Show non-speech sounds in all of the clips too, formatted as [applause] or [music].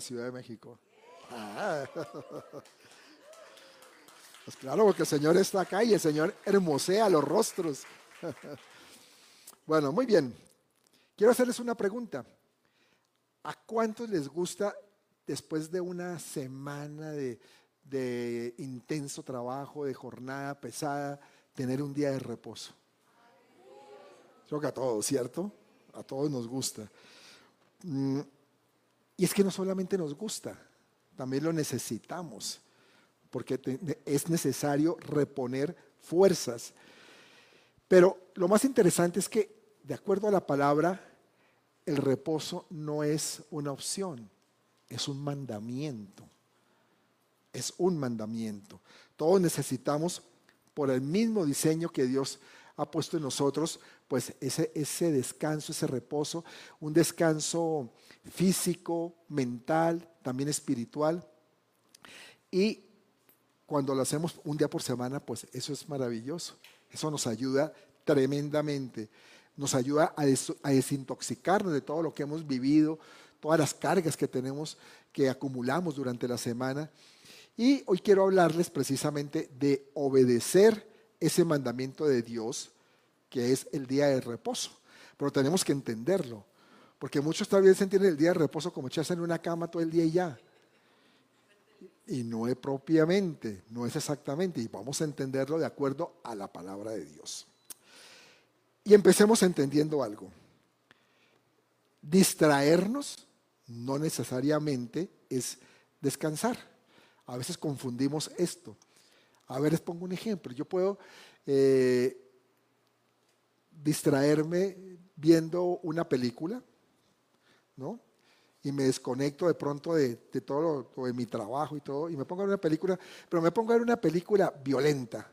Ciudad de México? Ah. [laughs] Pues claro, porque el Señor está acá y el Señor hermosea los rostros. [laughs] Bueno, muy bien. Quiero hacerles una pregunta. ¿A cuántos les gusta después de una semana de, intenso trabajo, de jornada pesada, tener un día de reposo? Creo que a todos, ¿cierto? A todos nos gusta. Y es que no solamente nos gusta, también lo necesitamos, porque es necesario reponer fuerzas. Pero lo más interesante es que, de acuerdo a la palabra, el reposo no es una opción, es un mandamiento. Es un mandamiento. Todos necesitamos, por el mismo diseño que Dios ha puesto en nosotros, pues ese, ese descanso, ese reposo, un descanso físico, mental, también espiritual. Y cuando lo hacemos un día por semana, pues eso es maravilloso. Eso nos ayuda tremendamente. Nos ayuda a, desintoxicarnos de todo lo que hemos vivido, todas las cargas que tenemos, que acumulamos durante la semana. Y hoy quiero hablarles precisamente de obedecer ese mandamiento de Dios, que es el día de reposo. Pero tenemos que entenderlo, porque muchos todavía se entienden el día de reposo como echarse en una cama todo el día y ya. Y no es propiamente, no es exactamente, y vamos a entenderlo de acuerdo a la palabra de Dios. Y empecemos entendiendo algo. Distraernos no necesariamente es descansar. A veces confundimos esto. A ver, les pongo un ejemplo. Yo puedo eh, distraerme viendo una película, Y me desconecto de pronto de, todo de mi trabajo y todo, y me pongo a ver una película, pero me pongo a ver una película violenta,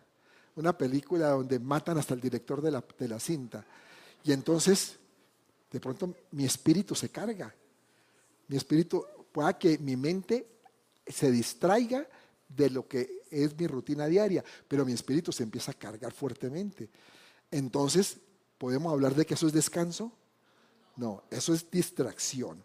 una película donde matan hasta el director de la, de la cinta. Y entonces, de pronto, mi espíritu se carga mi espíritu, pueda que mi mente se distraiga de lo que es mi rutina diaria, pero mi espíritu se empieza a cargar fuertemente. Entonces, ¿podemos hablar de que eso es descanso? No, eso es distracción.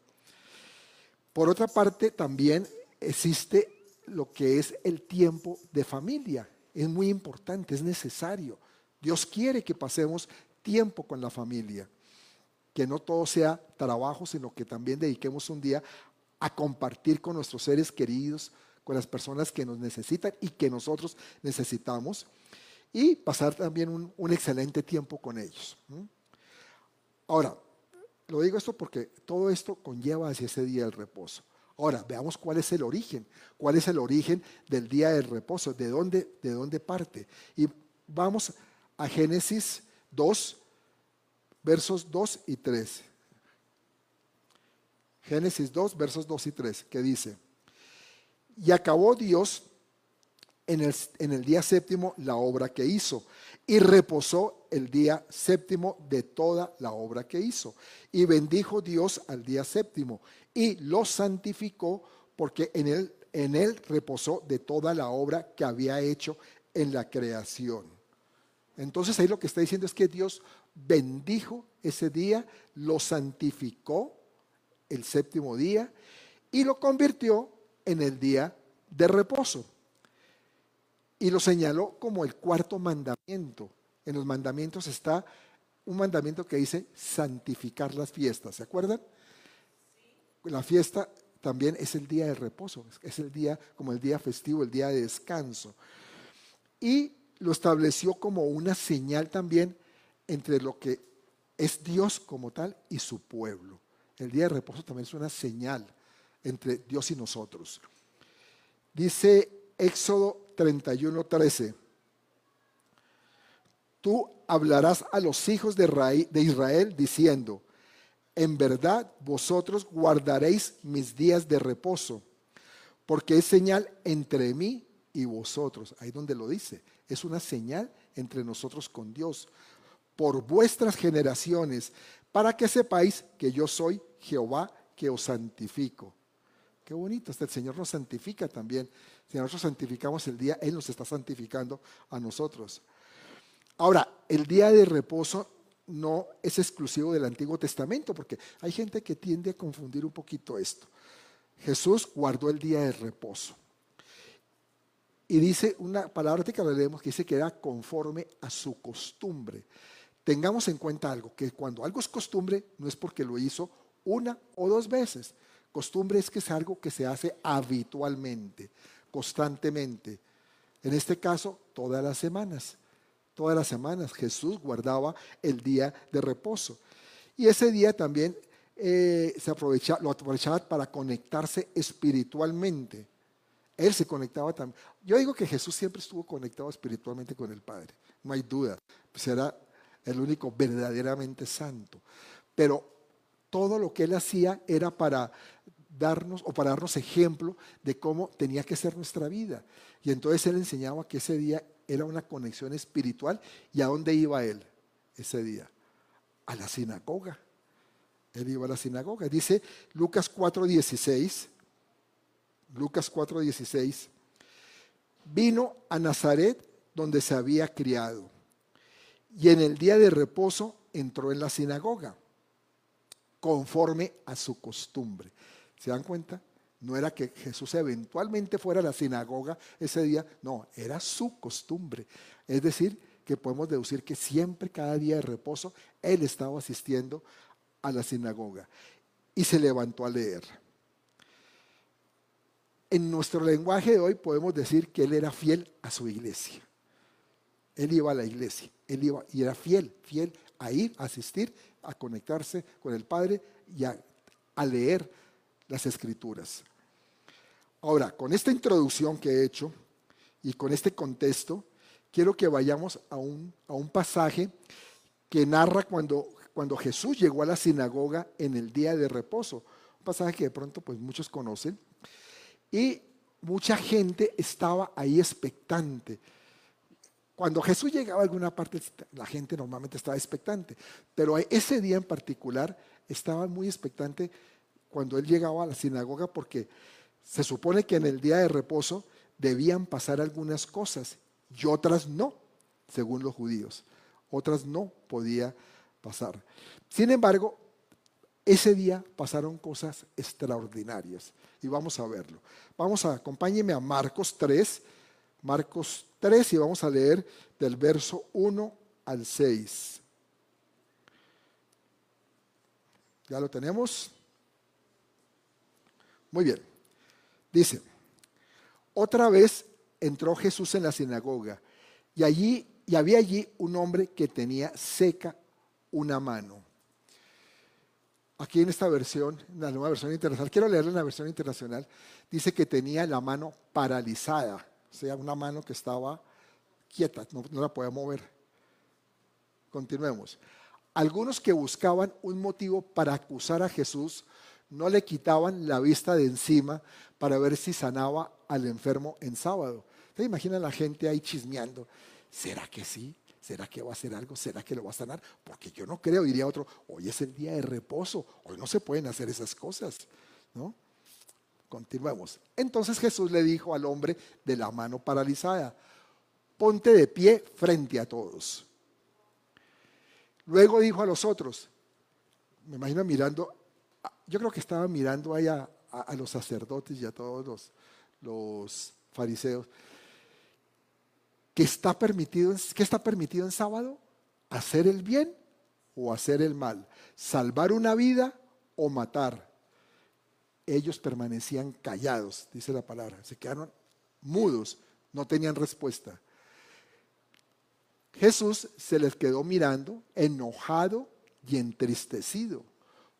Por otra parte, también existe lo que es el tiempo de familia. Es muy importante, es necesario. Dios quiere que pasemos tiempo con la familia que no todo sea trabajo, sino que también dediquemos un día a compartir con nuestros seres queridos, con las personas que nos necesitan y que nosotros necesitamos, y pasar también un, excelente tiempo con ellos. Ahora, lo digo esto porque todo esto conlleva hacia ese día del reposo. Ahora, veamos cuál es el origen, cuál es el origen del día del reposo, de dónde, de dónde parte. Y vamos a Génesis 2, versos 2 y 3. Génesis 2, versos 2 y 3, que dice, y acabó Dios en el, en el, día séptimo la obra que hizo, y reposó el día séptimo de toda la obra que hizo. Y bendijo Dios al día séptimo, y lo santificó, porque en él, en él reposó de toda la obra que había hecho en la creación. Entonces ahí lo que está diciendo es que Dios bendijo ese día, lo santificó el séptimo día y lo convirtió en el día de reposo. Y lo señaló como el cuarto mandamiento. En los mandamientos está un mandamiento que dice santificar las fiestas. ¿Se acuerdan? La fiesta también es el día de reposo, es el día como el día festivo, el día de descanso. Y lo estableció como una señal también entre lo que es Dios como tal y su pueblo. El día de reposo también es una señal entre Dios y nosotros. Dice Éxodo 31, 13. Tú hablarás a los hijos de Israel diciendo, en verdad vosotros guardaréis mis días de reposo, porque es señal entre mí y vosotros. Ahí donde lo dice, es una señal entre nosotros con Dios por vuestras generaciones, para que sepáis que yo soy Jehová que os santifico. Qué bonito, este el Señor nos santifica también. Si nosotros santificamos el día, Él nos está santificando a nosotros. Ahora, el día de reposo no es exclusivo del Antiguo Testamento, porque hay gente que tiende a confundir un poquito esto. Jesús guardó el día de reposo. Y dice una palabra que leemos que dice que era conforme a su costumbre. Tengamos en cuenta algo, que cuando algo es costumbre no es porque lo hizo una o dos veces. Costumbre es que es algo que se hace habitualmente, constantemente. En este caso, todas las semanas. Todas las semanas Jesús guardaba el día de reposo. Y ese día también eh, se aprovecha, lo aprovechaba para conectarse espiritualmente. Él se conectaba también. Yo digo que Jesús siempre estuvo conectado espiritualmente con el Padre, no hay duda. Pues era el único verdaderamente santo. Pero todo lo que él hacía era para darnos o para darnos ejemplo de cómo tenía que ser nuestra vida. Y entonces él enseñaba que ese día era una conexión espiritual. ¿Y a dónde iba él ese día? A la sinagoga. Él iba a la sinagoga. Dice Lucas 4:16. Lucas 4:16. Vino a Nazaret donde se había criado. Y en el día de reposo entró en la sinagoga, conforme a su costumbre. ¿Se dan cuenta? No era que Jesús eventualmente fuera a la sinagoga ese día, no, era su costumbre. Es decir, que podemos deducir que siempre, cada día de reposo, Él estaba asistiendo a la sinagoga y se levantó a leer. En nuestro lenguaje de hoy podemos decir que Él era fiel a su iglesia. Él iba a la iglesia, él iba y era fiel, fiel a ir, a asistir, a conectarse con el Padre y a, leer las escrituras. Ahora, con esta introducción que he hecho y con este contexto, quiero que vayamos a un, a un pasaje que narra cuando, cuando Jesús llegó a la sinagoga en el día de reposo. Un pasaje que de pronto pues muchos conocen. Y mucha gente estaba ahí expectante cuando Jesús llegaba a alguna parte, la gente normalmente estaba expectante, pero ese día en particular estaban muy expectante cuando él llegaba a la sinagoga porque se supone que en el día de reposo debían pasar algunas cosas y otras no, según los judíos. Otras no podía pasar. Sin embargo, ese día pasaron cosas extraordinarias y vamos a verlo. Vamos a, acompáñeme a Marcos 3, Marcos 3 y vamos a leer del verso 1 al 6. ¿Ya lo tenemos? Muy bien. Dice, otra vez entró Jesús en la sinagoga y allí y había allí un hombre que tenía seca una mano. Aquí en esta versión, en la nueva versión internacional, quiero leerla en la versión internacional, dice que tenía la mano paralizada o sea, una mano que estaba quieta, no, la podía mover. Continuemos. Algunos que buscaban un motivo para acusar a Jesús no le quitaban la vista de encima para ver si sanaba al enfermo en sábado. ¿Se imagina la gente ahí chismeando? ¿Será que sí? ¿Será que va a hacer algo? ¿Será que lo va a sanar? Porque yo no creo, diría otro, hoy es el día de reposo, hoy no se pueden hacer esas cosas, ¿no? Continuemos. Entonces Jesús le dijo al hombre de la mano paralizada, ponte de pie frente a todos. Luego dijo a los otros, me imagino mirando, yo creo que estaba mirando ahí a, los sacerdotes y a todos los, los fariseos, ¿qué está, permitido, ¿qué está permitido en sábado? ¿Hacer el bien o hacer el mal? ¿Salvar una vida o matar? ellos permanecían callados, dice la palabra, se quedaron mudos, no tenían respuesta. Jesús se les quedó mirando, enojado y entristecido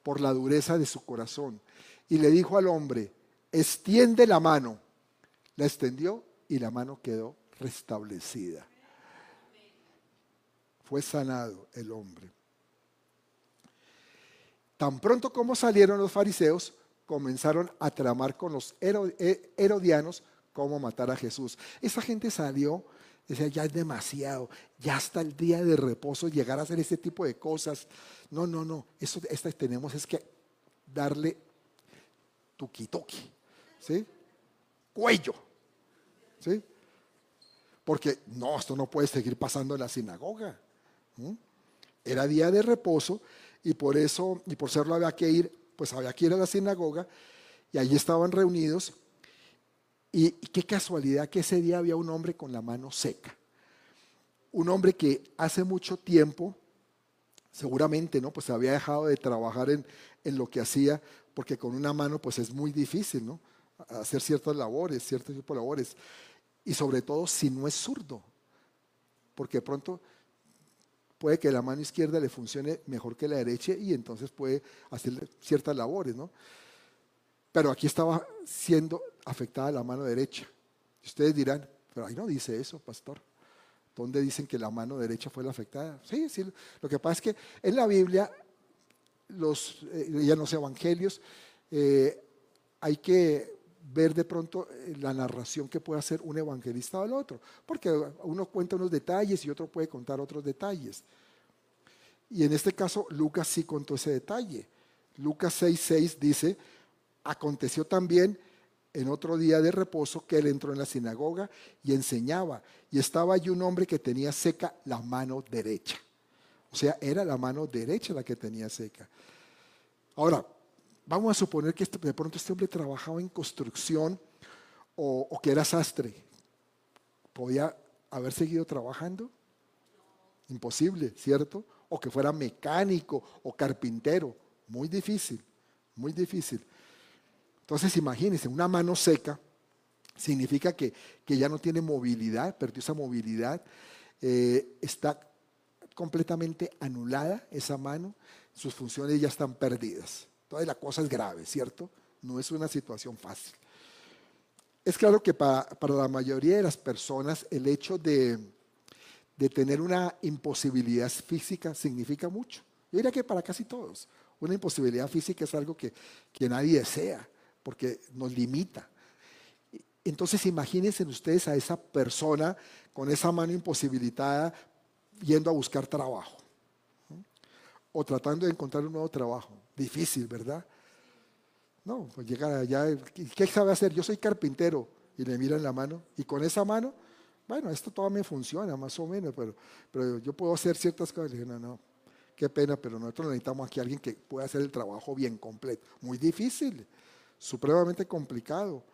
por la dureza de su corazón, y le dijo al hombre, extiende la mano. La extendió y la mano quedó restablecida. Fue sanado el hombre. Tan pronto como salieron los fariseos, comenzaron a tramar con los eh, herodianos cómo matar a Jesús. Esa gente salió, decía, ya es demasiado, ya hasta el día de reposo llegar a hacer ese tipo de cosas. No, no, no, eso esta tenemos es que darle tuki-tuki, ¿sí? Cuello, ¿sí? Porque no, esto no puede seguir pasando en la sinagoga. Era día de reposo y por eso, y por serlo había que ir pues había que ir a la sinagoga y allí estaban reunidos. Y, qué casualidad que ese día había un hombre con la mano seca. Un hombre que hace mucho tiempo, seguramente, ¿no? Pues había dejado de trabajar en, en lo que hacía, porque con una mano pues es muy difícil, ¿no? Hacer ciertas labores, ciertos tipos de labores. Y sobre todo si no es zurdo, porque de pronto puede que la mano izquierda le funcione mejor que la derecha y entonces puede hacer ciertas labores, ¿no? Pero aquí estaba siendo afectada la mano derecha. Ustedes dirán, pero ahí no dice eso, pastor. ¿Dónde dicen que la mano derecha fue la afectada? Sí, sí. Lo que pasa es que en la Biblia, los, eh, ya los evangelios, eh, hay que ver de pronto eh, la narración que puede hacer un evangelista o otro, porque uno cuenta unos detalles y otro puede contar otros detalles. Y en este caso, Lucas sí contó ese detalle. Lucas 6:6 dice, Aconteció también en otro día de reposo que él entró en la sinagoga y enseñaba. Y estaba allí un hombre que tenía seca la mano derecha. O sea, era la mano derecha la que tenía seca. Ahora, vamos a suponer que este, de pronto este hombre trabajaba en construcción o, o que era sastre. ¿Podía haber seguido trabajando? Imposible, ¿cierto? O que fuera mecánico o carpintero. Muy difícil, muy difícil. Entonces imagínense, una mano seca significa que, ya no tiene movilidad, perdió esa movilidad, eh, está completamente anulada esa mano, sus funciones ya están perdidas. Entonces la cosa es grave, ¿cierto? No es una situación fácil. Es claro que para, la mayoría de las personas el hecho de, tener una imposibilidad física significa mucho. Yo diría que para casi todos. Una imposibilidad física es algo que, que nadie desea porque nos limita. Entonces imagínense ustedes a esa persona con esa mano imposibilitada yendo a buscar trabajo o tratando de encontrar un nuevo trabajo. Difícil, ¿verdad? No, pues llegar allá, ¿qué sabe hacer? Yo soy carpintero y le miran la mano y con esa mano, bueno, esto todavía me funciona más o menos, pero, pero yo puedo hacer ciertas cosas. Le dije, no, no, qué pena, pero nosotros necesitamos aquí a alguien que pueda hacer el trabajo bien completo. Muy difícil supremamente complicado.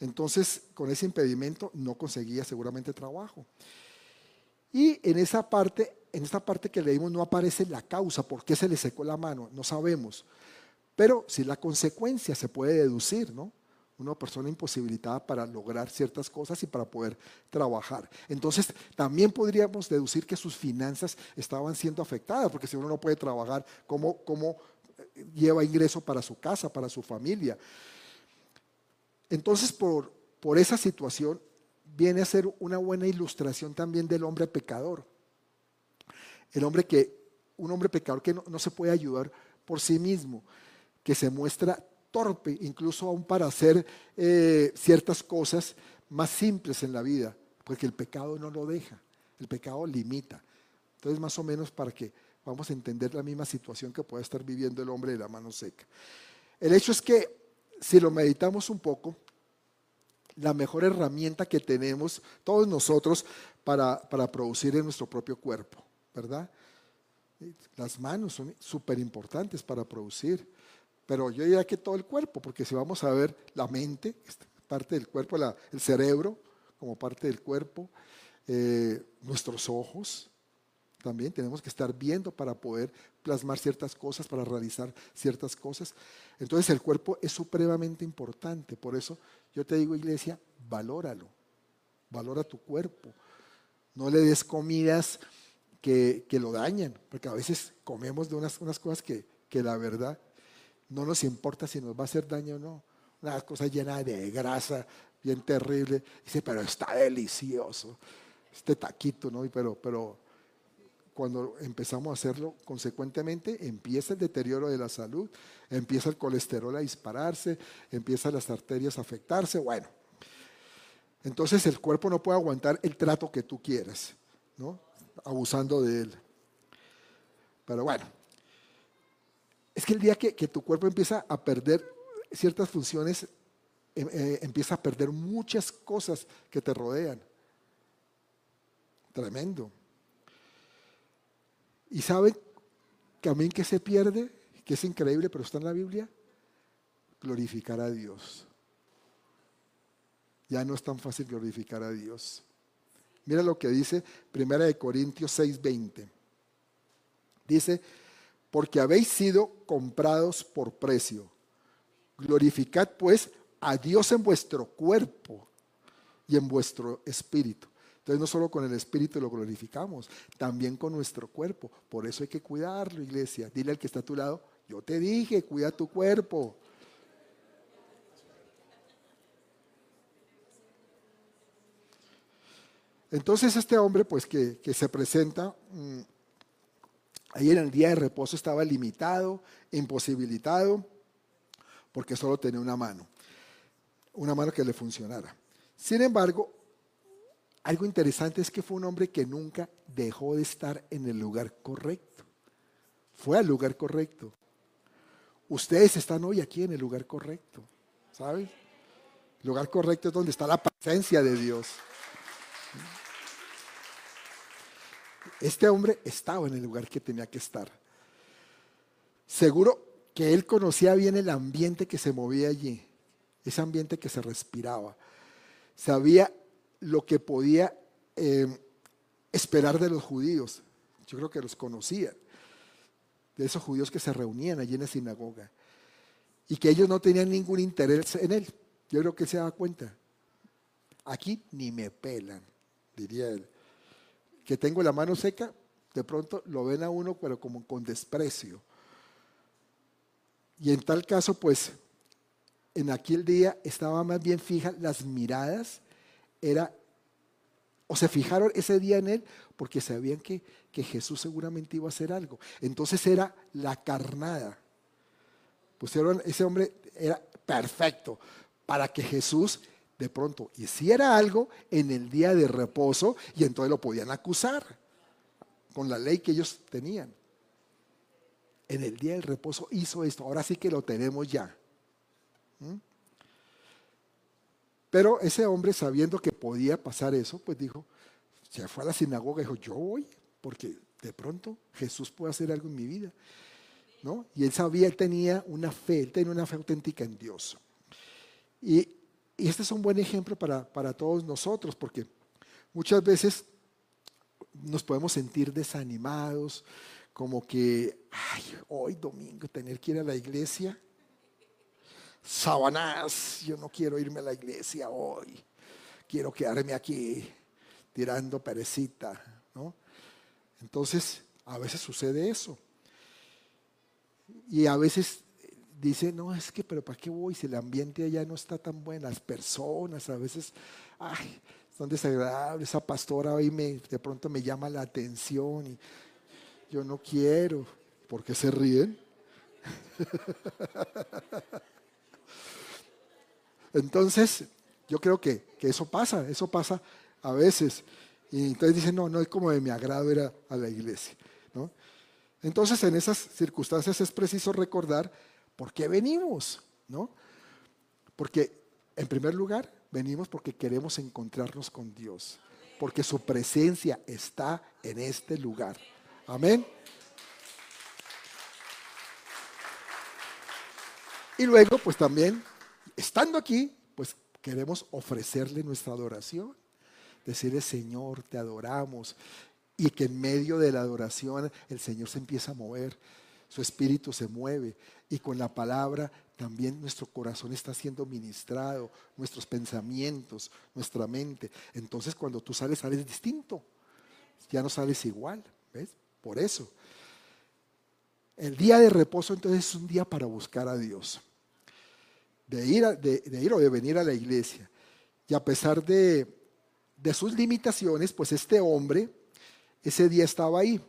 Entonces, con ese impedimento no conseguía seguramente trabajo. Y en esa parte, en esta parte que leímos no aparece la causa, por qué se le secó la mano, no sabemos. Pero si la consecuencia se puede deducir, ¿no? Una persona imposibilitada para lograr ciertas cosas y para poder trabajar. Entonces, también podríamos deducir que sus finanzas estaban siendo afectadas, porque si uno no puede trabajar, ¿cómo, cómo lleva ingreso para su casa, para su familia. Entonces, por, por esa situación, viene a ser una buena ilustración también del hombre pecador. El hombre que, un hombre pecador que no, se puede ayudar por sí mismo, que se muestra torpe, incluso aún para hacer eh, ciertas cosas más simples en la vida, porque el pecado no lo deja, el pecado limita. Entonces, más o menos para que vamos a entender la misma situación que puede estar viviendo el hombre de la mano seca. El hecho es que si lo meditamos un poco, la mejor herramienta que tenemos todos nosotros para, producir en nuestro propio cuerpo, ¿verdad? Las manos son súper importantes para producir, pero yo diría que todo el cuerpo, porque si vamos a ver la mente, parte del cuerpo, el cerebro como parte del cuerpo, eh, nuestros ojos, también tenemos que estar viendo para poder plasmar ciertas cosas, para realizar ciertas cosas. Entonces el cuerpo es supremamente importante. Por eso yo te digo, iglesia, valóralo. Valora tu cuerpo. No le des comidas que, lo dañan, porque a veces comemos de unas, unas cosas que, que la verdad no nos importa si nos va a hacer daño o no. Una cosa llena de grasa, bien terrible. Dice, pero está delicioso. Este taquito, ¿no? Pero, pero cuando empezamos a hacerlo consecuentemente, empieza el deterioro de la salud, empieza el colesterol a dispararse, empiezan las arterias a afectarse, bueno. Entonces el cuerpo no puede aguantar el trato que tú quieras, ¿no? Abusando de él. Pero bueno, es que el día que, tu cuerpo empieza a perder ciertas funciones, em, eh, empieza a perder muchas cosas que te rodean. Tremendo. ¿Y saben también que se pierde? Que es increíble, pero está en la Biblia. glorificar a Dios. Ya no es tan fácil glorificar a Dios. Mira lo que dice Primera de Corintios 6:20. Dice, porque habéis sido comprados por precio. Glorificad pues a Dios en vuestro cuerpo y en vuestro espíritu. Entonces no solo con el espíritu lo glorificamos, también con nuestro cuerpo. Por eso hay que cuidarlo, iglesia. Dile al que está a tu lado, yo te dije, cuida tu cuerpo. Entonces este hombre, pues que, se presenta, mm, ahí en el día de reposo estaba limitado, imposibilitado, porque solo tenía una mano, una mano que le funcionara. Sin embargo, algo interesante es que fue un hombre que nunca dejó de estar en el lugar correcto. Fue al lugar correcto. Ustedes están hoy aquí en el lugar correcto, ¿sabes? El lugar correcto es donde está la presencia de Dios. Este hombre estaba en el lugar que tenía que estar. Seguro que él conocía bien el ambiente que se movía allí, ese ambiente que se respiraba. Sabía lo que podía eh, esperar de los judíos. Yo creo que los conocía, de esos judíos que se reunían allí en la sinagoga y que ellos no tenían ningún interés en él. Yo creo que se daba cuenta. Aquí ni me pelan, diría él que tengo la mano seca, de pronto lo ven a uno, pero como con desprecio. Y en tal caso, pues, en aquel día estaba más bien fija las miradas, era, o se fijaron ese día en él porque sabían que, que Jesús seguramente iba a hacer algo. Entonces era la carnada. Pusieron, ese hombre era perfecto para que Jesús de pronto hiciera algo en el día de reposo y entonces lo podían acusar con la ley que ellos tenían. En el día del reposo hizo esto, ahora sí que lo tenemos ya. ¿Mm? Pero ese hombre, sabiendo que podía pasar eso, pues dijo, se fue a la sinagoga dijo, yo voy, porque de pronto Jesús puede hacer algo en mi vida. ¿No? Y él sabía, él tenía una fe, él tenía una fe auténtica en Dios. Y y este es un buen ejemplo para, todos nosotros, porque muchas veces nos podemos sentir desanimados, como que, ay, hoy domingo tener que ir a la iglesia. Sabanás, yo no quiero irme a la iglesia hoy. Quiero quedarme aquí tirando perecita, ¿no? Entonces, a veces sucede eso. Y a veces dice, no, es que, pero ¿para qué voy si el ambiente allá no está tan bueno? Las personas a veces, ay, son desagradables, esa pastora hoy me, de pronto me llama la atención y yo no quiero, ¿por qué se ríen? [laughs] Entonces, yo creo que, que, eso pasa, eso pasa a veces. Y entonces dicen, no, no es como de mi agrado ir a, la iglesia. ¿no? Entonces, en esas circunstancias es preciso recordar ¿Por qué venimos? ¿No? Porque, en primer lugar, venimos porque queremos encontrarnos con Dios, porque su presencia está en este lugar. Amén. Y luego, pues también, estando aquí, pues queremos ofrecerle nuestra adoración. Decirle, Señor, te adoramos. Y que en medio de la adoración el Señor se empieza a mover su espíritu se mueve y con la palabra también nuestro corazón está siendo ministrado, nuestros pensamientos, nuestra mente. Entonces cuando tú sales, sales distinto, ya no sales igual, ¿ves? Por eso. El día de reposo entonces es un día para buscar a Dios, de ir, de, ir o de venir a la iglesia. Y a pesar de, de sus limitaciones, pues este hombre ese día estaba ahí.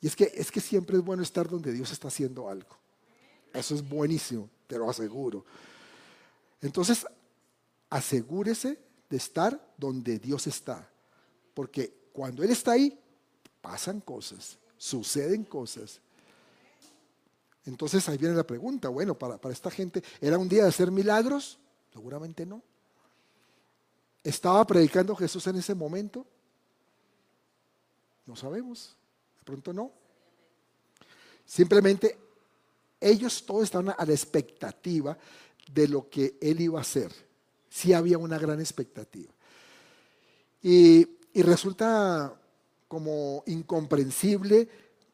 Y es que, es que siempre es bueno estar donde Dios está haciendo algo. Eso es buenísimo, te lo aseguro. Entonces, asegúrese de estar donde Dios está. Porque cuando Él está ahí, pasan cosas, suceden cosas. Entonces ahí viene la pregunta, bueno, para, para esta gente, ¿era un día de hacer milagros? Seguramente no. ¿Estaba predicando Jesús en ese momento? No sabemos pronto no. Simplemente ellos todos estaban a la expectativa de lo que él iba a hacer. Sí había una gran expectativa. Y, y resulta como incomprensible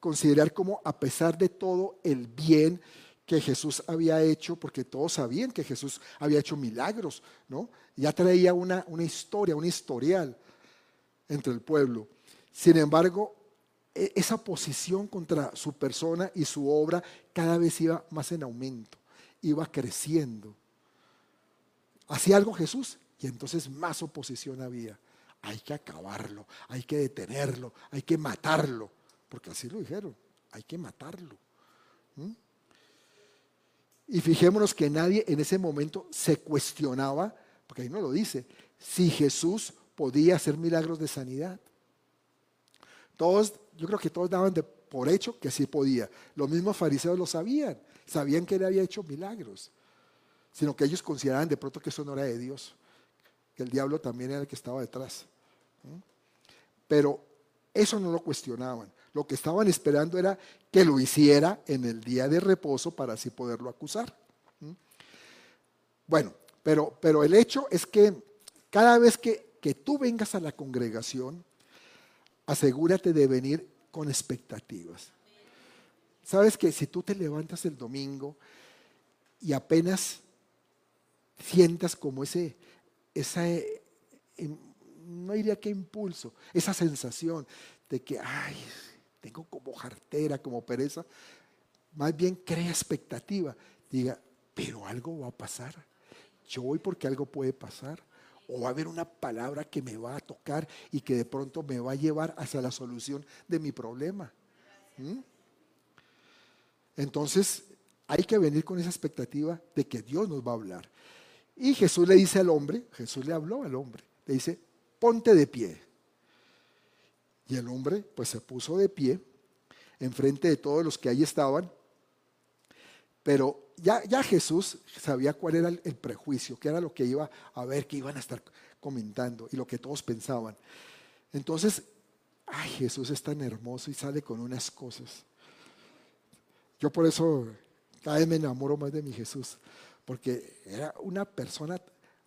considerar como a pesar de todo el bien que Jesús había hecho, porque todos sabían que Jesús había hecho milagros, ¿no? Ya traía una, una historia, un historial entre el pueblo. Sin embargo, e, esa posición contra su persona y su obra cada vez iba más en aumento, iba creciendo. Hacía algo Jesús y entonces más oposición había. Hay que acabarlo, hay que detenerlo, hay que matarlo, porque así lo dijeron, hay que matarlo. Y fijémonos que nadie en ese momento se cuestionaba, porque ahí no lo dice, si Jesús podía hacer milagros de sanidad. Todos, yo creo que todos daban de, por hecho que sí podía. Los mismos fariseos lo sabían, sabían que él había hecho milagros, sino que ellos consideraban de pronto que eso no era de Dios, que el diablo también era el que estaba detrás. Pero eso no lo cuestionaban. Lo que estaban esperando era que lo hiciera en el día de reposo para así poderlo acusar. Bueno, pero, pero el hecho es que cada vez que, que tú vengas a la congregación, asegúrate de venir con expectativas. Sabes que si tú te levantas el domingo y apenas sientas como ese, esa, em, no diría que impulso, esa sensación de que, ay, tengo como jartera, como pereza, más bien crea expectativa. Diga, pero algo va a pasar. Yo voy porque algo puede pasar. O va a haber una palabra que me va a tocar y que de pronto me va a llevar hacia la solución de mi problema. ¿Mm? Entonces, hay que venir con esa expectativa de que Dios nos va a hablar. Y Jesús le dice al hombre, Jesús le habló al hombre, le dice, ponte de pie. Y el hombre pues se puso de pie enfrente de todos los que ahí estaban. Pero ya, ya Jesús sabía cuál era el, prejuicio, qué era lo que iba a ver, que iban a estar comentando y lo que todos pensaban. Entonces, ay, Jesús es tan hermoso y sale con unas cosas. Yo por eso cada vez me enamoro más de mi Jesús, porque era una persona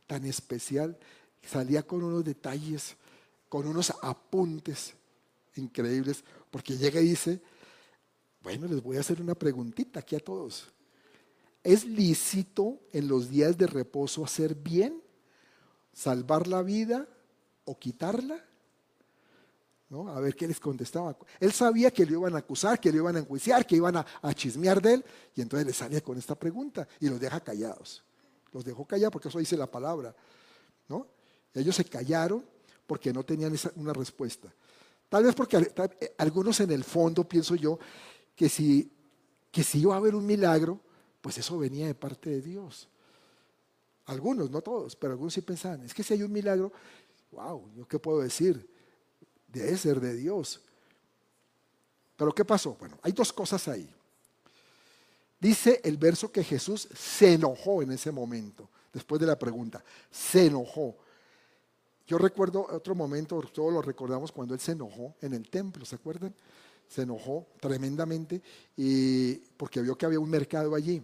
tan especial, salía con unos detalles, con unos apuntes increíbles, porque llega y dice, bueno, les voy a hacer una preguntita aquí a todos. ¿Es lícito en los días de reposo hacer bien, salvar la vida o quitarla? ¿No? A ver qué les contestaba. Él sabía que le iban a acusar, que le iban a enjuiciar, que iban a, a chismear de él, y entonces le salía con esta pregunta y los deja callados. Los dejó callados porque eso dice la palabra. ¿no? Ellos se callaron porque no tenían esa, una respuesta. Tal vez porque eh, algunos en el fondo, pienso yo, que si, que si iba a haber un milagro, pues eso venía de parte de Dios. Algunos, no todos, pero algunos sí pensaban, es que si hay un milagro, wow, ¿yo qué puedo decir? Debe ser de Dios. Pero ¿qué pasó? Bueno, hay dos cosas ahí. Dice el verso que Jesús se enojó en ese momento, después de la pregunta, se enojó. Yo recuerdo otro momento, todos lo recordamos cuando él se enojó en el templo, ¿se acuerdan? Se enojó tremendamente y porque vio que había un mercado allí.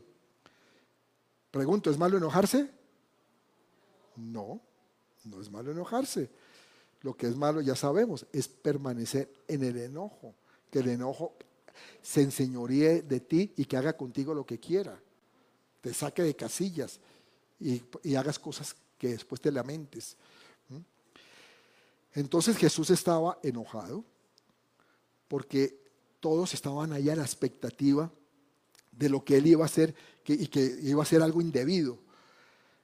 Pregunto, ¿es malo enojarse? No, no es malo enojarse. Lo que es malo, ya sabemos, es permanecer en el enojo. Que el enojo se enseñoríe de ti y que haga contigo lo que quiera. Te saque de casillas y, y hagas cosas que después te lamentes. Entonces Jesús estaba enojado porque todos estaban allá en la expectativa de lo que él iba a hacer y que iba a ser algo indebido.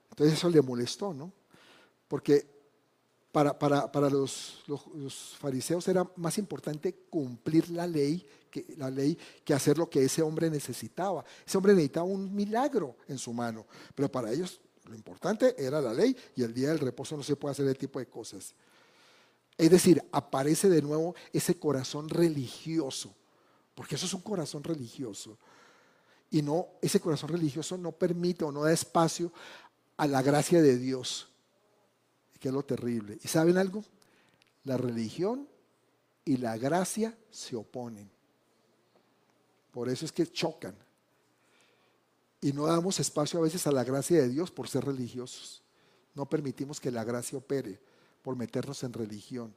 Entonces eso le molestó, ¿no? Porque para, para, los, los, fariseos era más importante cumplir la ley, que, la ley que hacer lo que ese hombre necesitaba. Ese hombre necesitaba un milagro en su mano, pero para ellos lo importante era la ley y el día del reposo no se puede hacer ese tipo de cosas. Es decir, aparece de nuevo ese corazón religioso, porque eso es un corazón religioso. Y no, ese corazón religioso no permite o no da espacio a la gracia de Dios, que es lo terrible. ¿Y saben algo? La religión y la gracia se oponen. Por eso es que chocan. Y no damos espacio a veces a la gracia de Dios por ser religiosos. No permitimos que la gracia opere por meternos en religión.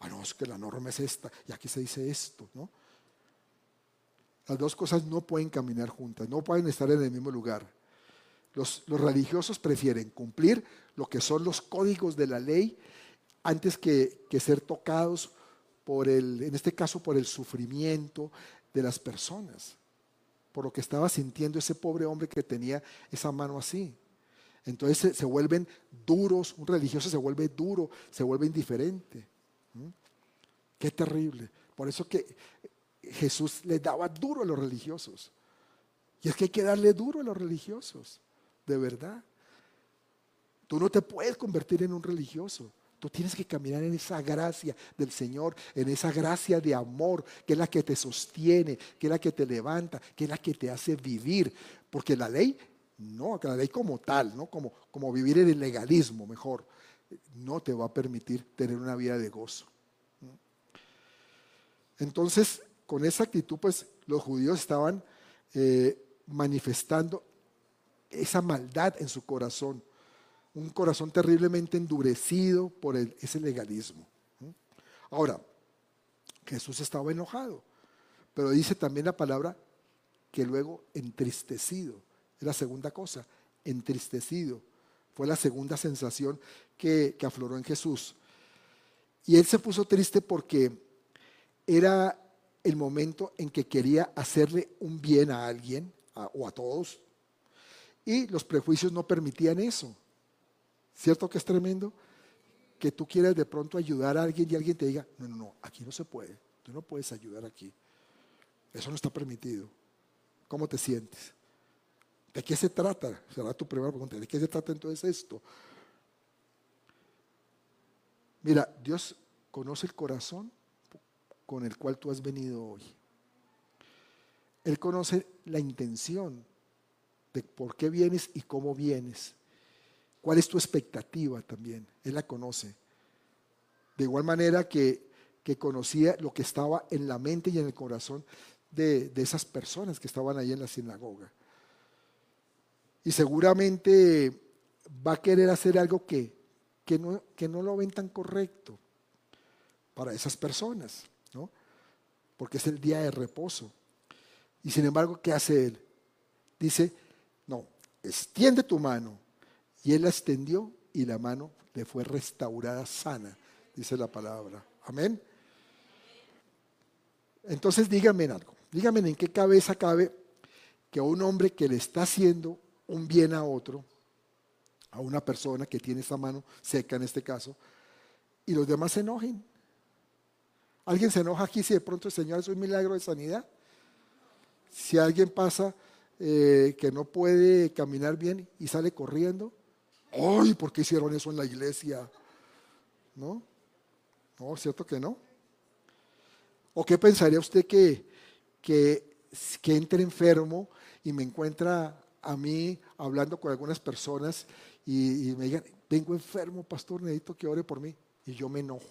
Ah, no, es que la norma es esta y aquí se dice esto, ¿no? Las dos cosas no pueden caminar juntas, no pueden estar en el mismo lugar. Los, religiosos prefieren cumplir lo que son los códigos de la ley antes que, que ser tocados por el, en este caso, por el sufrimiento de las personas, por lo que estaba sintiendo ese pobre hombre que tenía esa mano así. Entonces se, vuelven duros, un religioso se vuelve duro, se vuelve indiferente. Qué terrible. Por eso que Jesús le daba duro a los religiosos. Y es que hay que darle duro a los religiosos, de verdad. Tú no te puedes convertir en un religioso. Tú tienes que caminar en esa gracia del Señor, en esa gracia de amor, que es la que te sostiene, que es la que te levanta, que es la que te hace vivir. Porque la ley, no, la ley como tal, ¿no? como, como vivir en el legalismo mejor, no te va a permitir tener una vida de gozo. Entonces, con esa actitud, pues los judíos estaban eh, manifestando esa maldad en su corazón un corazón terriblemente endurecido por ese legalismo. Ahora, Jesús estaba enojado, pero dice también la palabra que luego entristecido. Es la segunda cosa, entristecido. Fue la segunda sensación que, afloró en Jesús. Y él se puso triste porque era el momento en que quería hacerle un bien a alguien o a todos. Y los prejuicios no permitían eso. ¿Cierto que es tremendo? Que tú quieres de pronto ayudar a alguien y alguien te diga, no, no, no, aquí no se puede, tú no puedes ayudar aquí. Eso no está permitido. ¿Cómo te sientes? ¿De qué se trata? Será tu primera pregunta. ¿De qué se trata entonces esto? Mira, Dios conoce el corazón con el cual tú has venido hoy. Él conoce la intención de por qué vienes y cómo vienes. ¿Cuál es tu expectativa también? Él la conoce. De igual manera que, conocía lo que estaba en la mente y en el corazón de, esas personas que estaban ahí en la sinagoga. Y seguramente va a querer hacer algo que, que, no, que no lo ven tan correcto para esas personas, ¿no? Porque es el día de reposo. Y sin embargo, ¿qué hace él? Dice, no, extiende tu mano y él la extendió y la mano le fue restaurada sana, dice la palabra. Amén. Entonces díganme algo, díganme en qué cabeza cabe que un hombre que le está haciendo un bien a otro, a una persona que tiene esa mano seca en este caso, y los demás se enojen. ¿Alguien se enoja aquí si de pronto el Señor es un milagro de sanidad? Si alguien pasa eh, que no puede caminar bien y sale corriendo, ¡Ay! ¿Por qué hicieron eso en la iglesia? ¿No? No, ¿cierto que no? ¿O qué pensaría usted que, que, que entre enfermo y me encuentra a mí hablando con algunas personas y, me digan, vengo enfermo, pastor, necesito que ore por mí? Y yo me enojo.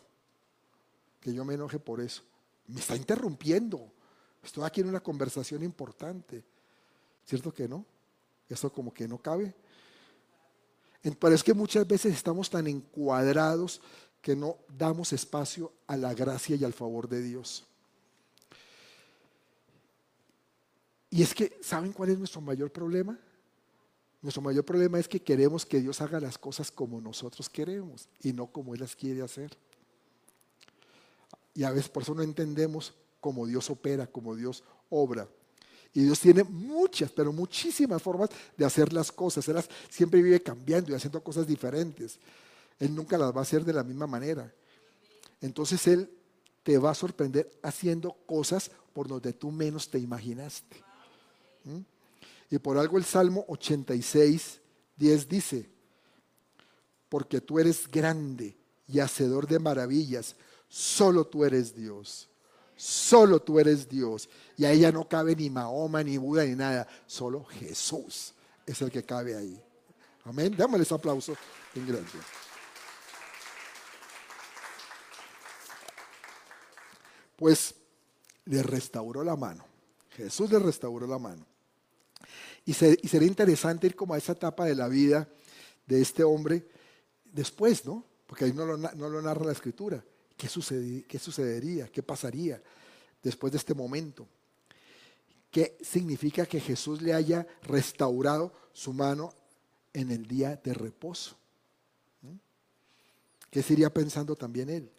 Que yo me enoje por eso. Me está interrumpiendo. Estoy aquí en una conversación importante. ¿Cierto que no? Eso como que no cabe. Pero es que muchas veces estamos tan encuadrados que no damos espacio a la gracia y al favor de Dios. Y es que, ¿saben cuál es nuestro mayor problema? Nuestro mayor problema es que queremos que Dios haga las cosas como nosotros queremos y no como Él las quiere hacer. Y a veces por eso no entendemos cómo Dios opera, cómo Dios obra. Y Dios tiene muchas, pero muchísimas formas de hacer las cosas. Él siempre vive cambiando y haciendo cosas diferentes. Él nunca las va a hacer de la misma manera. Entonces Él te va a sorprender haciendo cosas por donde tú menos te imaginaste. Y por algo el Salmo 86, 10 dice, porque tú eres grande y hacedor de maravillas, solo tú eres Dios. Solo tú eres Dios. Y a ella no cabe ni Mahoma, ni Buda, ni nada. Solo Jesús es el que cabe ahí. Amén. Démosle aplauso en gracia. Pues le restauró la mano. Jesús le restauró la mano. Y, sería interesante ir como a esa etapa de la vida de este hombre después, ¿no? Porque ahí no lo, narra la escritura. ¿Qué, ¿Qué sucedería? ¿Qué pasaría después de este momento? ¿Qué significa que Jesús le haya restaurado su mano en el día de reposo? ¿Mm? ¿Qué sería pensando también él?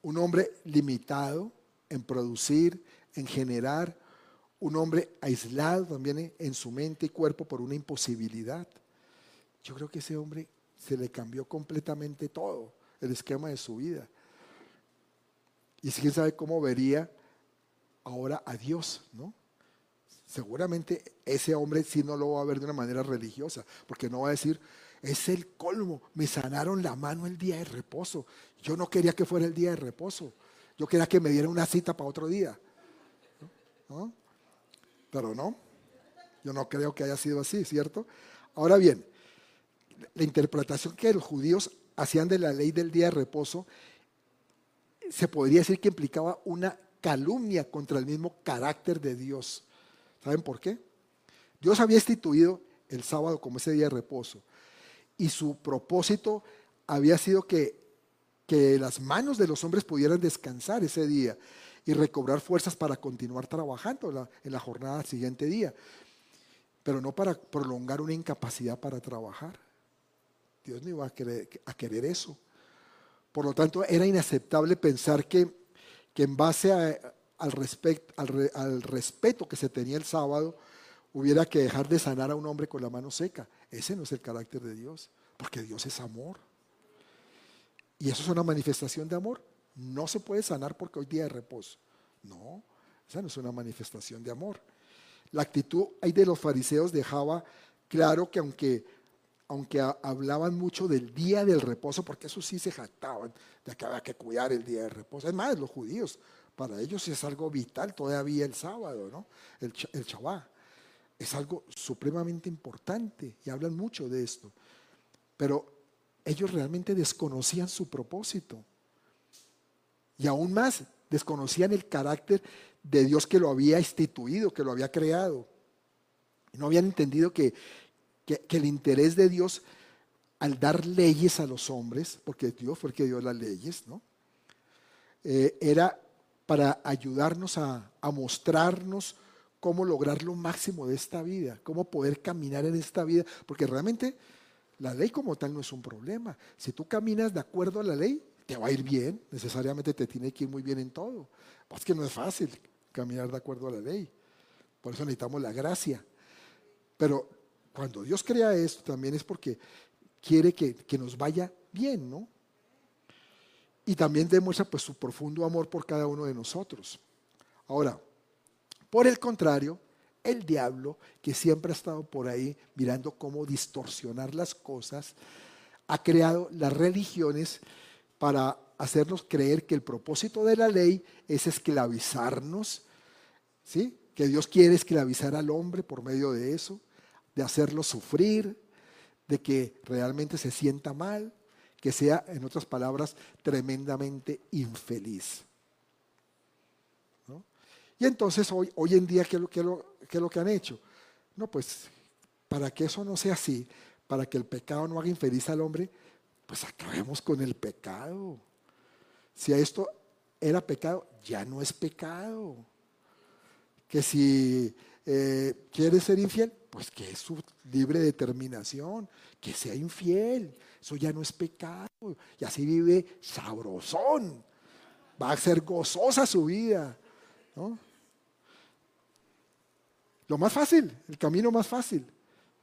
Un hombre limitado en producir, en generar, un hombre aislado también en su mente y cuerpo por una imposibilidad. Yo creo que ese hombre se le cambió completamente todo, el esquema de su vida. Y quién sabe cómo vería ahora a Dios, ¿no? Seguramente ese hombre sí no lo va a ver de una manera religiosa, porque no va a decir, es el colmo, me sanaron la mano el día de reposo. Yo no quería que fuera el día de reposo, yo quería que me diera una cita para otro día. ¿No? Pero no, yo no creo que haya sido así, ¿cierto? Ahora bien, la interpretación que los judíos hacían de la ley del día de reposo se podría decir que implicaba una calumnia contra el mismo carácter de Dios. ¿Saben por qué? Dios había instituido el sábado como ese día de reposo y su propósito había sido que, que las manos de los hombres pudieran descansar ese día y recobrar fuerzas para continuar trabajando en la jornada del siguiente día, pero no para prolongar una incapacidad para trabajar. Dios no iba a querer, eso. Por lo tanto, era inaceptable pensar que que en base al, respeto que se tenía el sábado, hubiera que dejar de sanar a un hombre con la mano seca. Ese no es el carácter de Dios, porque Dios es amor. Y eso es una manifestación de amor. No se puede sanar porque hoy día de reposo. No, esa no es una manifestación de amor. La actitud ahí de los fariseos dejaba claro que aunque, aunque hablaban mucho del día del reposo, porque eso sí se jactaban, de que había que cuidar el día de reposo. Es más, los judíos, para ellos es algo vital todavía el sábado, ¿no? El, el Shabbat. Es algo supremamente importante y hablan mucho de esto. Pero ellos realmente desconocían su propósito. Y aún más, desconocían el carácter de Dios que lo había instituido, que lo había creado. No habían entendido que, que, el interés de Dios al dar leyes a los hombres, porque Dios fue el que dio las leyes, ¿no? Eh, era para ayudarnos a, mostrarnos cómo lograr lo máximo de esta vida, cómo poder caminar en esta vida, porque realmente la ley como tal no es un problema. Si tú caminas de acuerdo a la ley, te va a ir bien, necesariamente te tiene que ir muy bien en todo. Es que no es fácil caminar de acuerdo a la ley, por eso necesitamos la gracia. Pero cuando Dios crea esto también es porque quiere que, nos vaya bien, ¿no? Y también demuestra pues su profundo amor por cada uno de nosotros. Ahora, por el contrario, el diablo, que siempre ha estado por ahí mirando cómo distorsionar las cosas, ha creado las religiones para hacernos creer que el propósito de la ley es esclavizarnos, ¿sí? Que Dios quiere esclavizar al hombre por medio de eso, de hacerlo sufrir, de que realmente se sienta mal, que sea, en otras palabras, tremendamente infeliz. Y entonces hoy, hoy en día, ¿qué qué, ¿qué es lo que han hecho? No, pues para que eso no sea así, para que el pecado no haga infeliz al hombre, pues acabemos con el pecado. Si esto era pecado, ya no es pecado. Que si eh, quiere ser infiel, pues que es su libre determinación, que sea infiel. Eso ya no es pecado. Y así vive sabrosón. Va a ser gozosa su vida. Lo más fácil, el camino más fácil,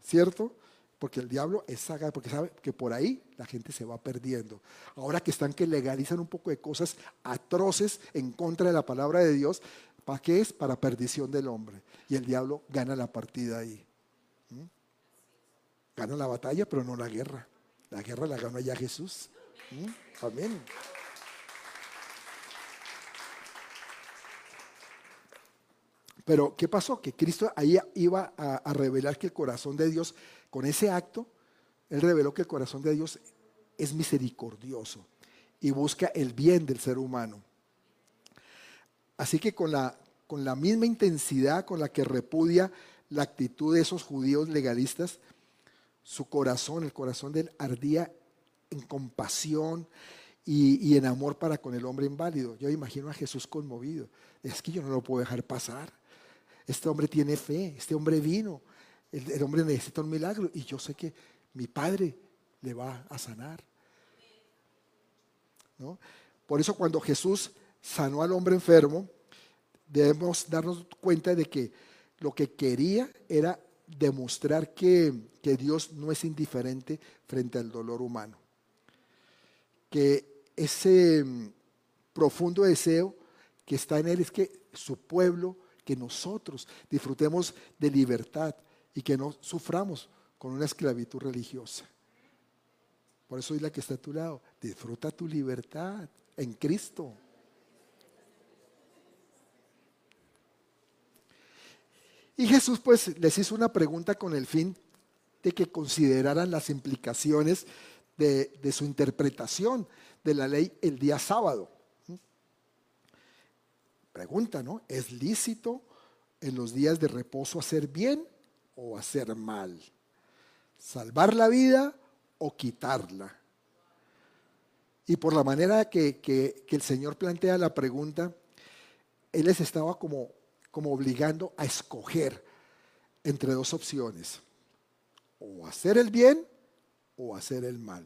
¿cierto? Porque el diablo es sagaz, porque sabe que por ahí la gente se va perdiendo. Ahora que están que legalizan un poco de cosas atroces en contra de la palabra de Dios, ¿para qué es? Para perdición del hombre. Y el diablo gana la partida ahí. Gana la batalla, pero no la guerra. La guerra la gana ya Jesús. ¿Mm? Amén. Pero, ¿qué pasó? Que Cristo ahí iba a, revelar que el corazón de Dios, con ese acto, Él reveló que el corazón de Dios es misericordioso y busca el bien del ser humano. Así que con la, con la misma intensidad con la que repudia la actitud de esos judíos legalistas, su corazón, el corazón de él ardía en compasión y, en amor para con el hombre inválido. Yo imagino a Jesús conmovido. Es que yo no lo puedo dejar pasar. Este hombre tiene fe, este hombre vino, el, hombre necesita un milagro y yo sé que mi padre le va a sanar. ¿No? Por eso cuando Jesús sanó al hombre enfermo, debemos darnos cuenta de que lo que quería era demostrar que, Dios no es indiferente frente al dolor humano. Que ese mm, profundo deseo que está en Él es que su pueblo, que nosotros disfrutemos de libertad y que no suframos con una esclavitud religiosa. Por eso es la que está a tu lado. Disfruta tu libertad en Cristo. Y Jesús pues les hizo una pregunta con el fin de que consideraran las implicaciones de, su interpretación de la ley el día sábado. Pregunta, ¿no? ¿Es lícito en los días de reposo hacer bien o hacer mal? ¿Salvar la vida o quitarla? Y por la manera que, que el Señor plantea la pregunta, Él les estaba como como obligando a escoger entre dos opciones, o hacer el bien o hacer el mal,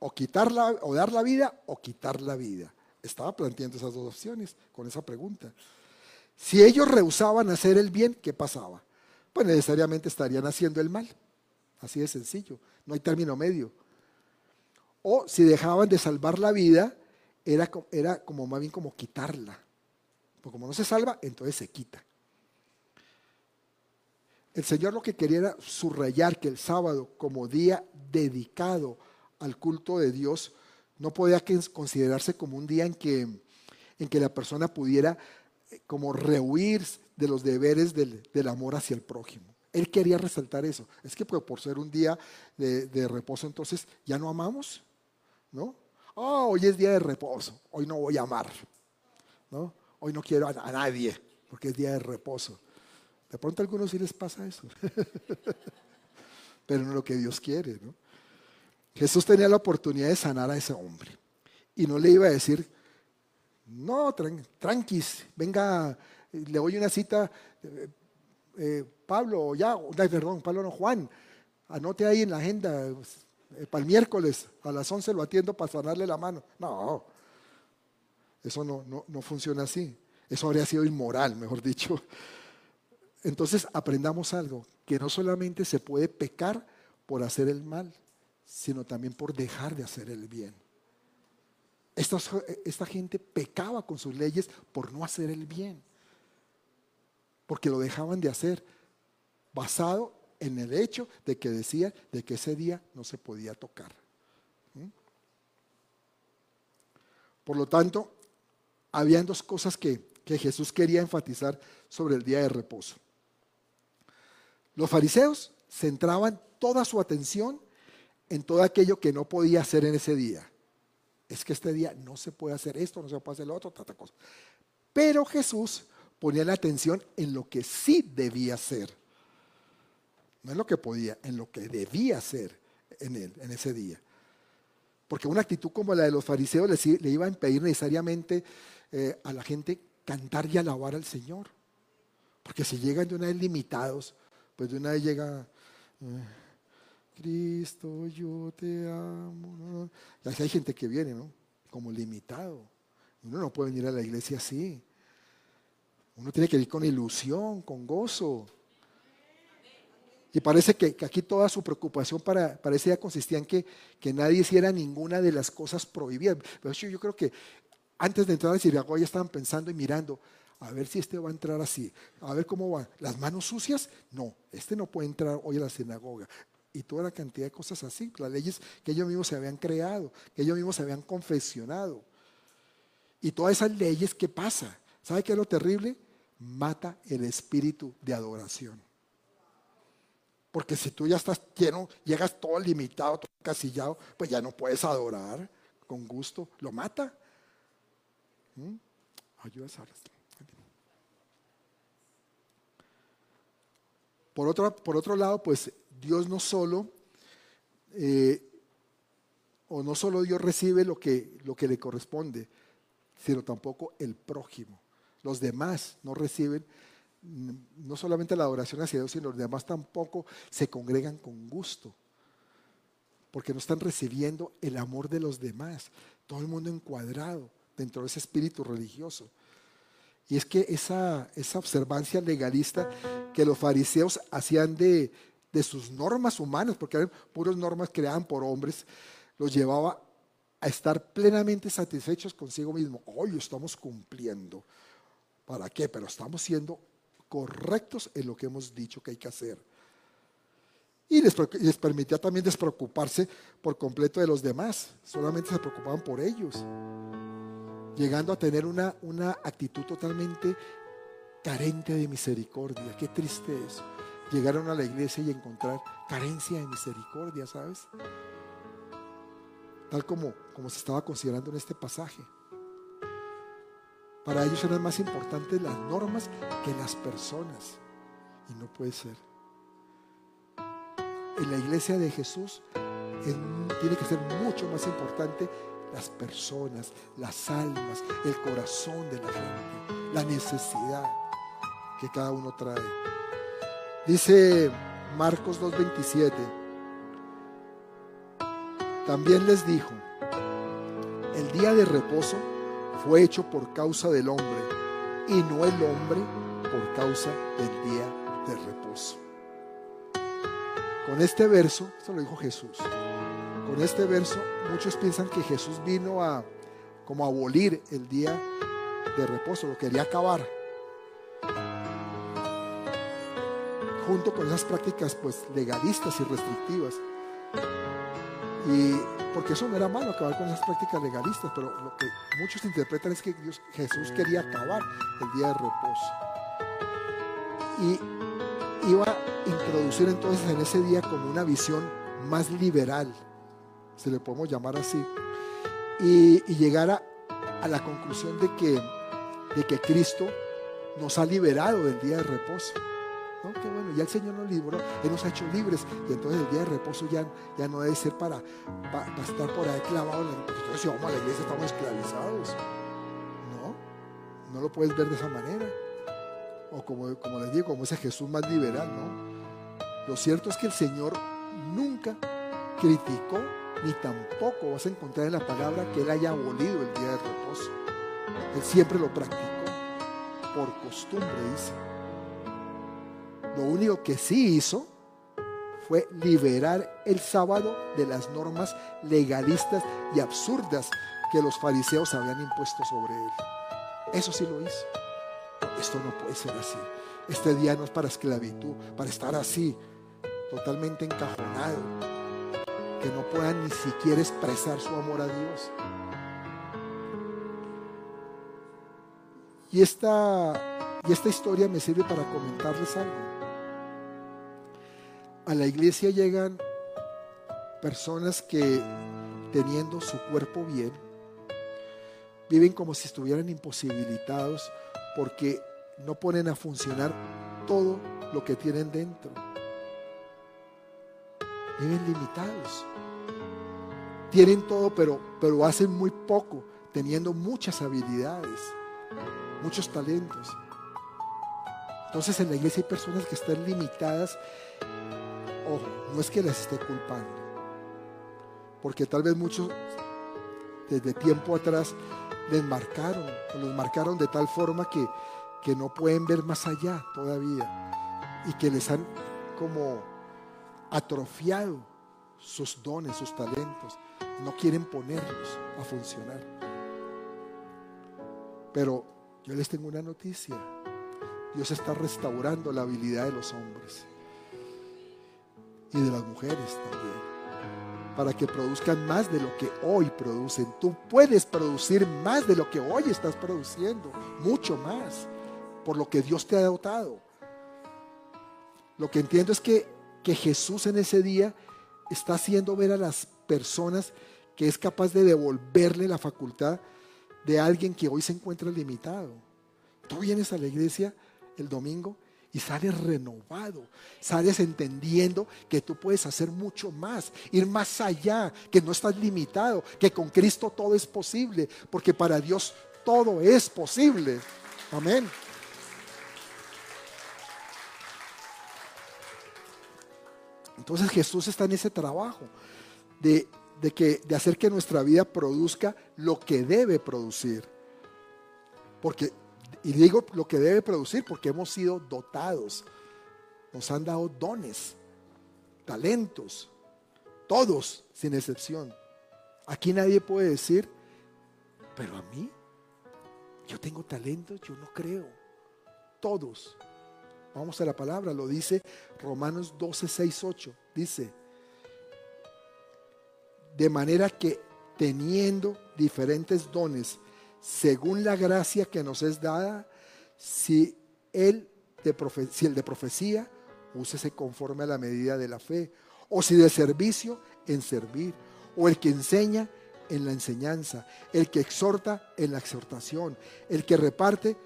o quitar o dar la vida o quitar la vida. Estaba planteando esas dos opciones con esa pregunta. Si ellos rehusaban hacer el bien, ¿qué pasaba? Pues necesariamente estarían haciendo el mal. Así de sencillo, no hay término medio. O si dejaban de salvar la vida, era, era como más bien como quitarla. Porque como no se salva, entonces se quita. El Señor lo que quería era subrayar que el sábado, como día dedicado al culto de Dios, no podía considerarse como un día en que, en que la persona pudiera eh, como rehuir de los deberes del, amor hacia el prójimo. Él quería resaltar eso. Es que pues, por ser un día de, de, reposo, entonces ya no amamos, ¿no? Oh, hoy es día de reposo, hoy no voy a amar, ¿no? Hoy no quiero a, nadie porque es día de reposo. De pronto a algunos sí les pasa eso. [laughs] Pero no es lo que Dios quiere. ¿no? Jesús tenía la oportunidad de sanar a ese hombre. Y no le iba a decir, no, tranquis, venga, le doy una cita, eh, eh, Pablo, ya, perdón, Pablo no, Juan, anote ahí en la agenda, eh, para el miércoles a las 11 lo atiendo para sanarle la mano. No, eso no, no, funciona así. Eso habría sido inmoral, mejor dicho. Entonces aprendamos algo, que no solamente se puede pecar por hacer el mal, sino también por dejar de hacer el bien. Esta, esta, gente pecaba con sus leyes por no hacer el bien, porque lo dejaban de hacer, basado en el hecho de que decían de que ese día no se podía tocar. Por lo tanto, habían dos cosas que, Jesús quería enfatizar sobre el día de reposo. Los fariseos centraban toda su atención en todo aquello que no podía hacer en ese día. Es que este día no se puede hacer esto, no se puede hacer lo otro, tanta cosa. Pero Jesús ponía la atención en lo que sí debía hacer. No en lo que podía, en lo que debía hacer en él, en ese día. Porque una actitud como la de los fariseos le, iba a impedir necesariamente eh, a la gente cantar y alabar al Señor. Porque si llegan de una vez limitados, pues de una vez llega, eh, Cristo, yo te amo. Y así hay gente que viene, ¿no? Como limitado. Uno no puede venir a la iglesia así. Uno tiene que ir con ilusión, con gozo. Y parece que, aquí toda su preocupación para, para, ese día consistía en que, que nadie hiciera ninguna de las cosas prohibidas. Pero yo, creo que antes de entrar a la sinagoga ya estaban pensando y mirando, a ver si este va a entrar así, a ver cómo va. ¿Las manos sucias? No, este no puede entrar hoy a la sinagoga. Y toda la cantidad de cosas así, las leyes que ellos mismos se habían creado, que ellos mismos se habían confesionado. Y todas esas leyes, ¿qué pasa? ¿Sabe qué es lo terrible? Mata el espíritu de adoración. Porque si tú ya estás lleno, llegas todo limitado, todo casillado, pues ya no puedes adorar con gusto. Lo mata. ¿Mm? Ayuda a Por otro, por otro lado, pues Dios no solo, eh, o no solo Dios recibe lo que, lo que le corresponde, sino tampoco el prójimo. Los demás no reciben no solamente la adoración hacia Dios, sino los demás tampoco se congregan con gusto, porque no están recibiendo el amor de los demás, todo el mundo encuadrado dentro de ese espíritu religioso. Y es que esa, esa observancia legalista que los fariseos hacían de, de sus normas humanas, porque eran puras normas creadas por hombres, los llevaba a estar plenamente satisfechos consigo mismo. Hoy estamos cumpliendo. ¿Para qué? Pero estamos siendo correctos en lo que hemos dicho que hay que hacer. Y les, permitía también despreocuparse por completo de los demás. Solamente se preocupaban por ellos. Llegando a tener una, una actitud totalmente carente de misericordia. Qué triste es. Llegaron a la iglesia y encontrar carencia de misericordia, ¿sabes? Tal como, como se estaba considerando en este pasaje. Para ellos eran más importantes las normas que las personas. Y no puede ser. En la iglesia de Jesús tiene que ser mucho más importante las personas, las almas, el corazón de la gente, la necesidad que cada uno trae. Dice Marcos 2.27, también les dijo, el día de reposo fue hecho por causa del hombre y no el hombre por causa del día de reposo. Con este verso, esto lo dijo Jesús, con este verso muchos piensan que Jesús vino a como a abolir el día de reposo, lo quería acabar. Junto con esas prácticas pues legalistas y restrictivas. Y porque eso no era malo acabar con esas prácticas legalistas, pero lo que muchos interpretan es que Jesús quería acabar el día de reposo. Y iba a introducir entonces en ese día como una visión más liberal, se le podemos llamar así, y, y llegar a, a, la conclusión de que, de que Cristo nos ha liberado del día de reposo. ¿No? Qué bueno, ya el Señor nos libró, Él nos ha hecho libres y entonces el día de reposo ya, ya no debe ser para, para, estar por ahí clavado. Entonces vamos a la iglesia estamos esclavizados. No, no lo puedes ver de esa manera. O como, como les digo, como ese Jesús más liberal, ¿no? Lo cierto es que el Señor nunca criticó ni tampoco vas a encontrar en la palabra que Él haya abolido el día de reposo. Él siempre lo practicó por costumbre, dice. Lo único que sí hizo fue liberar el sábado de las normas legalistas y absurdas que los fariseos habían impuesto sobre él. Eso sí lo hizo. Esto no puede ser así. Este día no es para esclavitud, para estar así, totalmente encajonado, que no puedan ni siquiera expresar su amor a Dios. Y esta, y esta historia me sirve para comentarles algo a la iglesia llegan personas que teniendo su cuerpo bien, viven como si estuvieran imposibilitados porque no ponen a funcionar todo lo que tienen dentro. Viven limitados. Tienen todo, pero, pero hacen muy poco, teniendo muchas habilidades, muchos talentos. Entonces en la iglesia hay personas que están limitadas ojo, no es que les esté culpando, porque tal vez muchos desde tiempo atrás les marcaron, los marcaron de tal forma que, que no pueden ver más allá todavía y que les han como atrofiado sus dones, sus talentos, no quieren ponerlos a funcionar. Pero yo les tengo una noticia. Dios está restaurando la habilidad de los hombres y de las mujeres también, para que produzcan más de lo que hoy producen. Tú puedes producir más de lo que hoy estás produciendo, mucho más, por lo que Dios te ha dotado. Lo que entiendo es que, que Jesús en ese día está haciendo ver a las personas que es capaz de devolverle la facultad de alguien que hoy se encuentra limitado. Tú vienes a la iglesia el domingo y sales renovado, sales entendiendo que tú puedes hacer mucho más, ir más allá, que no estás limitado, que con Cristo todo es posible, porque para Dios todo es posible. Amén. Entonces Jesús está en ese trabajo de, que, de hacer que nuestra vida produzca lo que debe producir. Porque, y digo lo que debe producir porque hemos sido dotados. Nos han dado dones, talentos, todos sin excepción. Aquí nadie puede decir, pero a mí, yo tengo talento, yo no creo. Todos. Vamos a la palabra, lo dice Romanos 12, 6, 8. Dice, de manera que teniendo diferentes dones, según la gracia que nos es dada, si el de, si el de profecía, úsese conforme a la medida de la fe, o si de servicio, en servir, o el que enseña, en la enseñanza, el que exhorta, en la exhortación, el que reparte,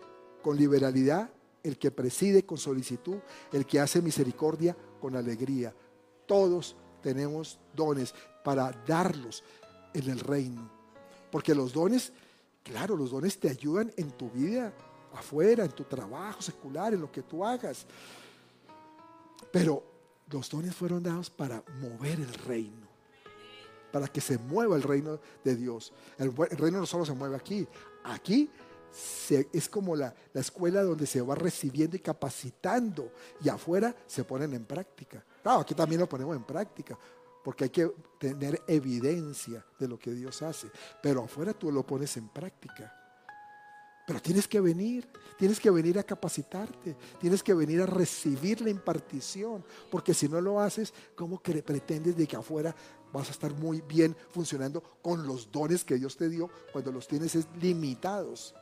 con liberalidad, el que preside con solicitud, el que hace misericordia con alegría. Todos tenemos dones para darlos en el reino. Porque los dones, claro, los dones te ayudan en tu vida afuera, en tu trabajo secular, en lo que tú hagas. Pero los dones fueron dados para mover el reino, para que se mueva el reino de Dios. El, reino no solo se mueve aquí, aquí es como la, la, escuela donde se va recibiendo y capacitando y afuera se ponen en práctica. Claro, aquí también lo ponemos en práctica, porque hay que tener evidencia de lo que Dios hace, pero afuera tú lo pones en práctica. Pero tienes que venir, tienes que venir a capacitarte, tienes que venir a recibir la impartición, porque si no lo haces, ¿cómo pretendes de que afuera vas a estar muy bien funcionando con los dones que Dios te dio cuando los tienes limitados?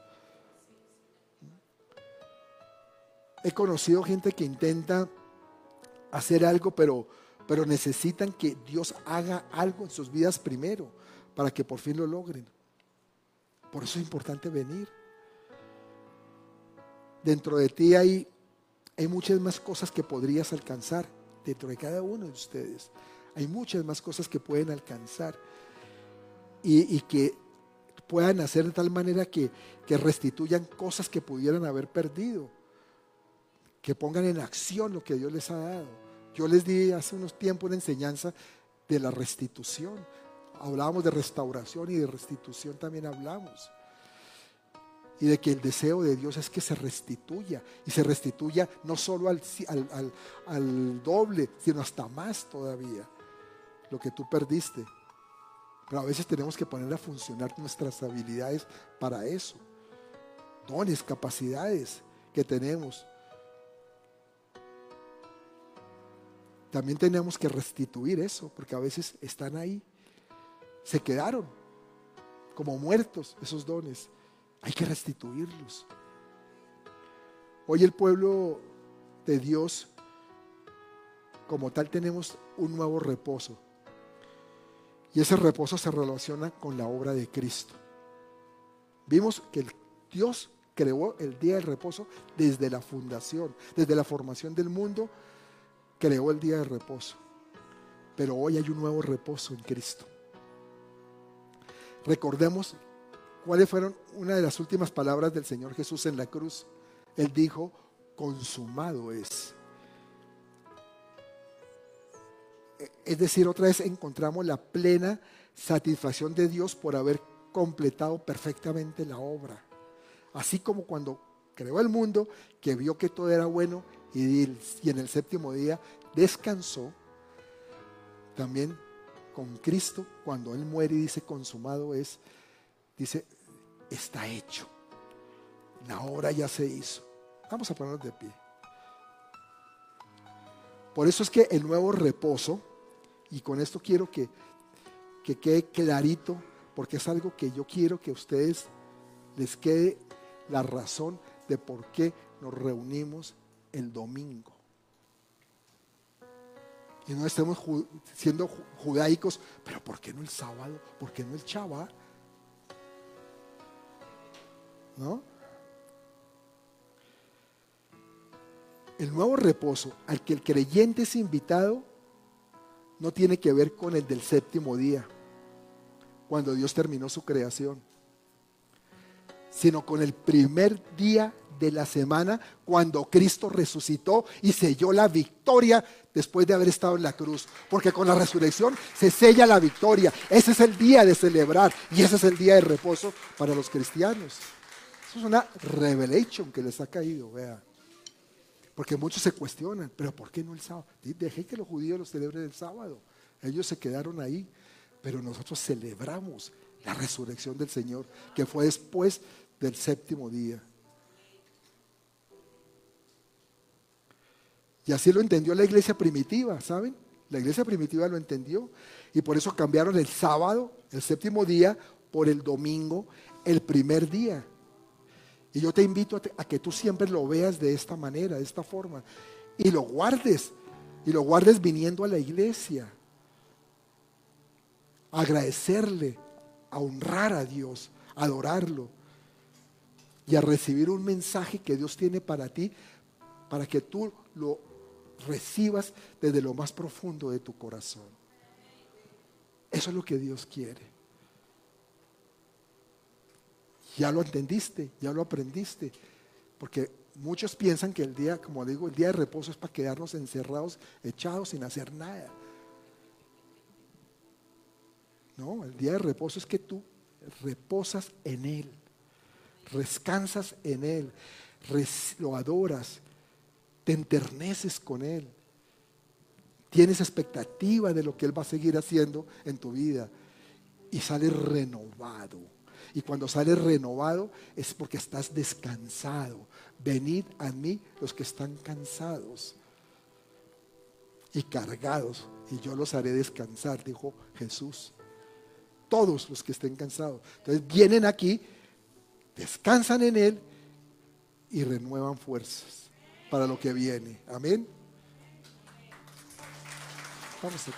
He conocido gente que intenta hacer algo, pero, pero necesitan que Dios haga algo en sus vidas primero para que por fin lo logren. Por eso es importante venir. Dentro de ti hay, hay muchas más cosas que podrías alcanzar, dentro de cada uno de ustedes. Hay muchas más cosas que pueden alcanzar y, que puedan hacer de tal manera que, que restituyan cosas que pudieran haber perdido que pongan en acción lo que Dios les ha dado. Yo les di hace unos tiempos una enseñanza de la restitución. Hablábamos de restauración y de restitución también hablamos. Y de que el deseo de Dios es que se restituya. Y se restituya no solo al, doble, sino hasta más todavía. Lo que tú perdiste. Pero a veces tenemos que poner a funcionar nuestras habilidades para eso. Dones, capacidades que tenemos también tenemos que restituir eso, porque a veces están ahí, se quedaron como muertos esos dones. Hay que restituirlos. Hoy el pueblo de Dios, como tal, tenemos un nuevo reposo. Y ese reposo se relaciona con la obra de Cristo. Vimos que Dios creó el día del reposo desde la fundación, desde la formación del mundo creó el día de reposo. Pero hoy hay un nuevo reposo en Cristo. Recordemos cuáles fueron una de las últimas palabras del Señor Jesús en la cruz. Él dijo, consumado es. Es decir, otra vez encontramos la plena satisfacción de Dios por haber completado perfectamente la obra. Así como cuando creó el mundo, que vio que todo era bueno y, en el séptimo día descansó, también con Cristo, cuando Él muere y dice consumado es, dice, está hecho. La obra ya se hizo. Vamos a ponernos de pie. Por eso es que el nuevo reposo, y con esto quiero que, que quede clarito, porque es algo que yo quiero que a ustedes les quede la razón de por qué nos reunimos el domingo. Y no estemos siendo judaicos, pero ¿por qué no el sábado? ¿Por qué no el chava? ¿No? El nuevo reposo al que el creyente es invitado no tiene que ver con el del séptimo día, cuando Dios terminó su creación, sino con el primer día de la semana, cuando Cristo resucitó y selló la victoria después de haber estado en la cruz. Porque con la resurrección se sella la victoria. Ese es el día de celebrar y ese es el día de reposo para los cristianos. Eso es una revelation que les ha caído, vea. Porque muchos se cuestionan, pero ¿por qué no el sábado? Dejé que los judíos lo celebren el sábado. Ellos se quedaron ahí, pero nosotros celebramos la resurrección del Señor, que fue después del séptimo día. Y así lo entendió la iglesia primitiva, ¿saben? La iglesia primitiva lo entendió y por eso cambiaron el sábado, el séptimo día, por el domingo, el primer día. Y yo te invito a, que tú siempre lo veas de esta manera, de esta forma. Y lo guardes. Y lo guardes viniendo a la iglesia. Agradecerle, a honrar a Dios, a adorarlo. Y a recibir un mensaje que Dios tiene para ti, para que tú lo recibas desde lo más profundo de tu corazón. Eso es lo que Dios quiere. Ya lo entendiste, ya lo aprendiste. Porque muchos piensan que el día, como digo, el día de reposo es para quedarnos encerrados, echados sin hacer nada. No, el día de reposo es que tú reposas en Él, descansas en Él, lo adoras, te enterneces con Él, tienes expectativa de lo que Él va a seguir haciendo en tu vida y sales renovado. Y cuando sales renovado es porque estás descansado. Venid a mí los que están cansados y cargados, y yo los haré descansar, dijo Jesús. Todos los que estén cansados. Entonces vienen aquí, descansan en Él y renuevan fuerzas para lo que viene. Amén. Vamos a